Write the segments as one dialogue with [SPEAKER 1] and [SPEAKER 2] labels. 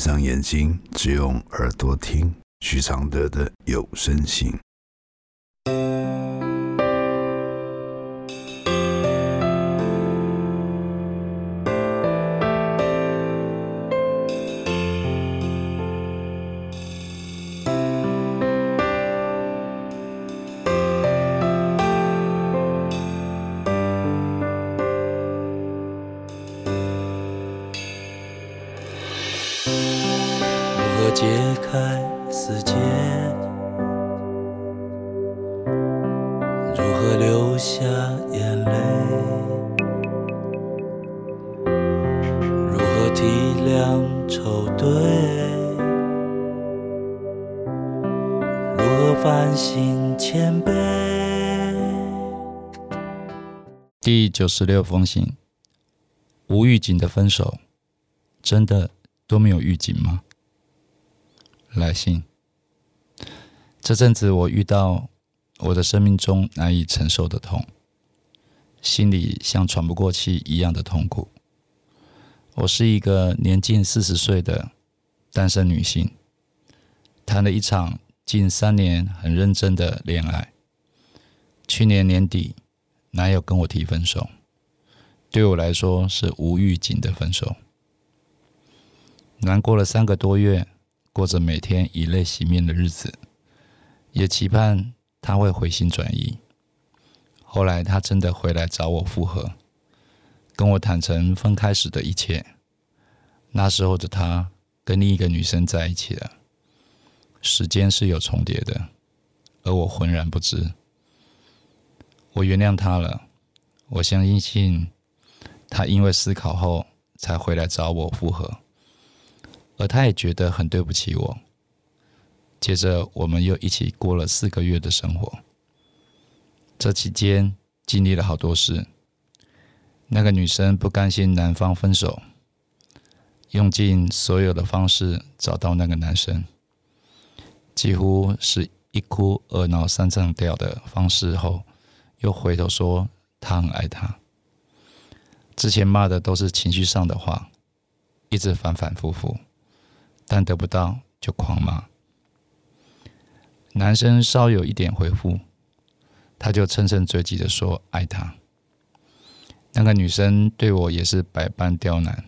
[SPEAKER 1] 闭上眼睛，只用耳朵听许常德的有声信。
[SPEAKER 2] 解开死结，如何流下眼泪？如何体谅愁对？如何反省谦卑？
[SPEAKER 3] 第九十六封信，无预警的分手，真的都没有预警吗？来信。这阵子我遇到我的生命中难以承受的痛，心里像喘不过气一样的痛苦。我是一个年近四十岁的单身女性，谈了一场近三年很认真的恋爱。去年年底，男友跟我提分手，对我来说是无预警的分手。难过了三个多月。过着每天以泪洗面的日子，也期盼他会回心转意。后来他真的回来找我复合，跟我坦诚分开时的一切。那时候的他跟另一个女生在一起了，时间是有重叠的，而我浑然不知。我原谅他了，我相信他因为思考后才回来找我复合。而他也觉得很对不起我。接着，我们又一起过了四个月的生活。这期间经历了好多事。那个女生不甘心男方分手，用尽所有的方式找到那个男生，几乎是一哭二闹三上吊的方式后，又回头说他很爱他。之前骂的都是情绪上的话，一直反反复复。但得不到就狂骂，男生稍有一点回复，他就乘胜追击的说爱他。那个女生对我也是百般刁难，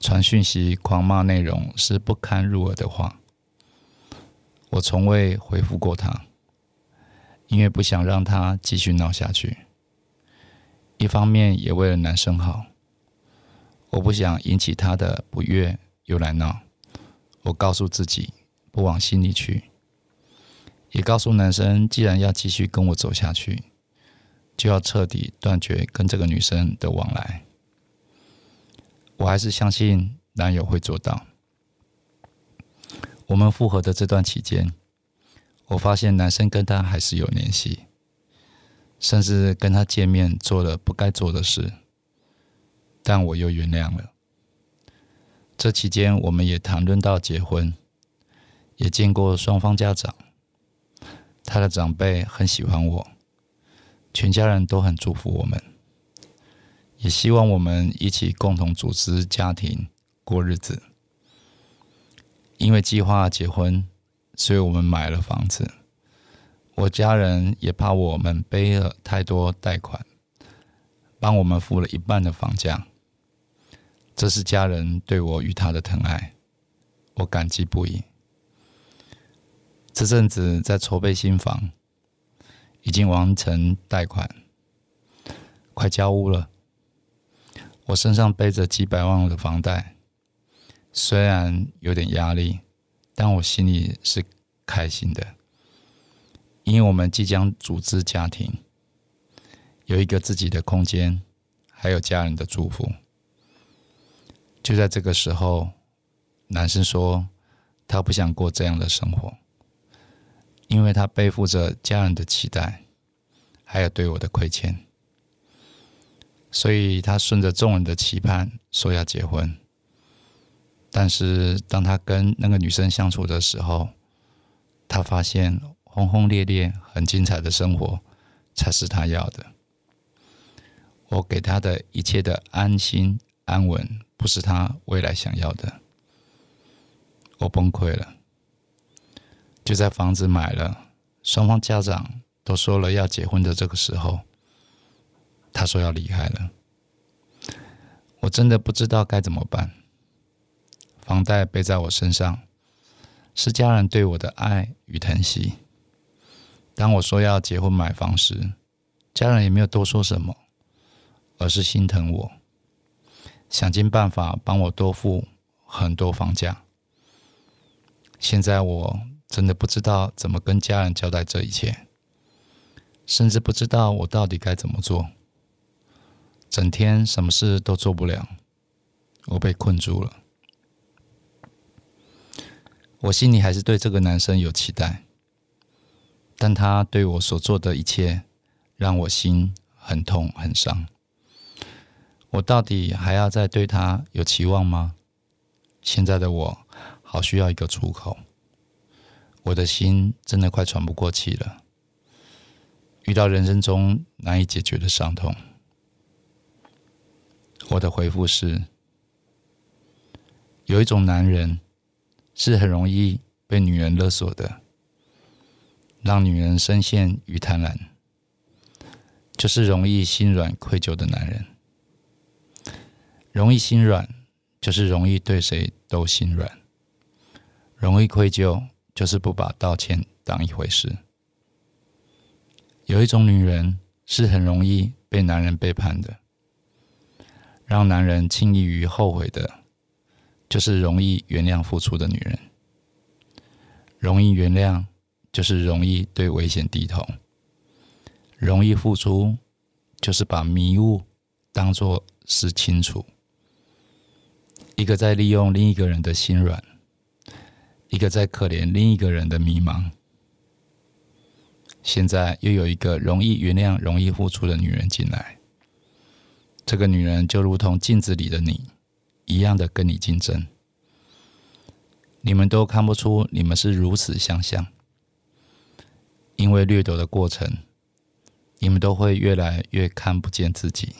[SPEAKER 3] 传讯息狂骂，内容是不堪入耳的话。我从未回复过他，因为不想让他继续闹下去。一方面也为了男生好，我不想引起他的不悦。又来闹，我告诉自己不往心里去，也告诉男生，既然要继续跟我走下去，就要彻底断绝跟这个女生的往来。我还是相信男友会做到。我们复合的这段期间，我发现男生跟他还是有联系，甚至跟他见面做了不该做的事，但我又原谅了。这期间，我们也谈论到结婚，也见过双方家长。他的长辈很喜欢我，全家人都很祝福我们，也希望我们一起共同组织家庭过日子。因为计划结婚，所以我们买了房子。我家人也怕我们背了太多贷款，帮我们付了一半的房价。这是家人对我与他的疼爱，我感激不已。这阵子在筹备新房，已经完成贷款，快交屋了。我身上背着几百万的房贷，虽然有点压力，但我心里是开心的，因为我们即将组织家庭，有一个自己的空间，还有家人的祝福。就在这个时候，男生说他不想过这样的生活，因为他背负着家人的期待，还有对我的亏欠，所以他顺着众人的期盼说要结婚。但是当他跟那个女生相处的时候，他发现轰轰烈烈、很精彩的生活才是他要的。我给他的一切的安心安稳。不是他未来想要的，我崩溃了。就在房子买了，双方家长都说了要结婚的这个时候，他说要离开了。我真的不知道该怎么办。房贷背在我身上，是家人对我的爱与疼惜。当我说要结婚买房时，家人也没有多说什么，而是心疼我，想尽办法帮我多付很多房价。现在我真的不知道怎么跟家人交代这一切，甚至不知道我到底该怎么做。整天什么事都做不了，我被困住了。我心里还是对这个男生有期待，但他对我所做的一切，让我心很痛很伤。我到底还要再对他有期望吗？现在的我好需要一个出口，我的心真的快喘不过气了。遇到人生中难以解决的伤痛。我的回复是：有一种男人是很容易被女人勒索的，让女人深陷于贪婪，就是容易心软愧疚的男人。容易心软，就是容易对谁都心软；容易愧疚，就是不把道歉当一回事。有一种女人是很容易被男人背叛的。让男人轻易于后悔的，就是容易原谅付出的女人。容易原谅，就是容易对危险低头；容易付出，就是把迷雾当作是清楚。一个在利用另一个人的心软，一个在可怜另一个人的迷茫。现在又有一个容易原谅、容易付出的女人进来。这个女人就如同镜子里的你一样的跟你竞争，你们都看不出你们是如此相像，因为掠夺的过程，你们都会越来越看不见自己。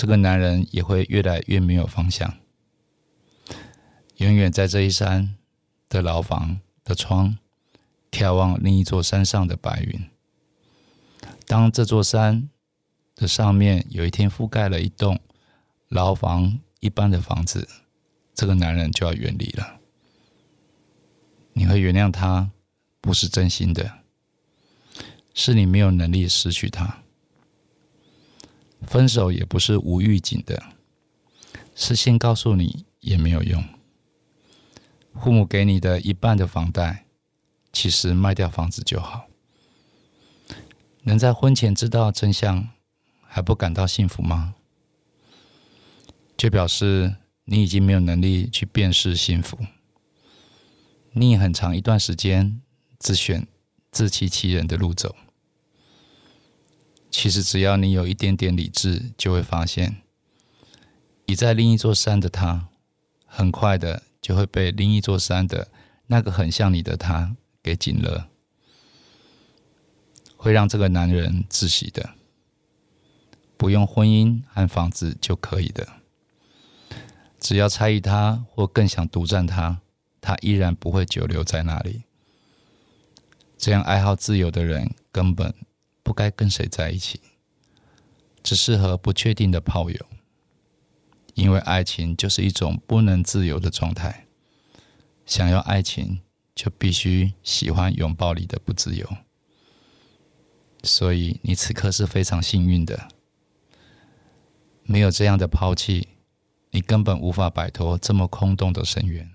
[SPEAKER 3] 这个男人也会越来越没有方向，永远在这一山的牢房的窗眺望另一座山上的白云。当这座山。的上面有一天覆盖了一栋牢房一般的房子，这个男人就要远离了。你会原谅他，不是真心的，是你没有能力失去他。分手也不是无预警的，是先告诉你也没有用。父母给你的一半的房贷，其实卖掉房子就好。能在婚前知道真相。还不感到幸福吗？就表示你已经没有能力去辨识幸福。你很长一段时间只选自欺欺人的路走。其实只要你有一点点理智，就会发现，已在另一座山的他，很快的就会被另一座山的那个很像你的他给紧了，会让这个男人窒息的。不用婚姻和房子就可以的，只要猜疑他或更想独占他，他依然不会久留在那里。这样爱好自由的人根本不该跟谁在一起，只适合不确定的炮友。因为爱情就是一种不能自由的状态，想要爱情就必须喜欢拥抱里的不自由。所以你此刻是非常幸运的。没有这样的抛弃，你根本无法摆脱这么空洞的深渊。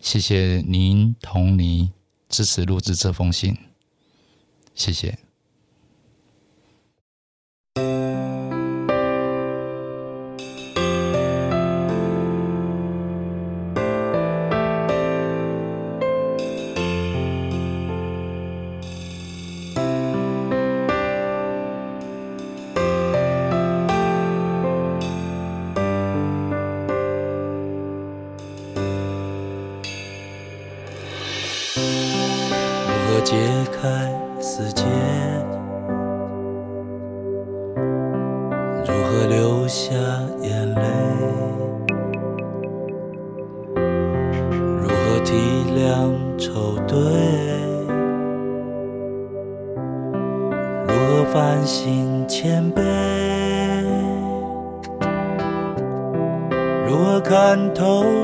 [SPEAKER 3] 谢谢您同你支持录制这封信，谢谢。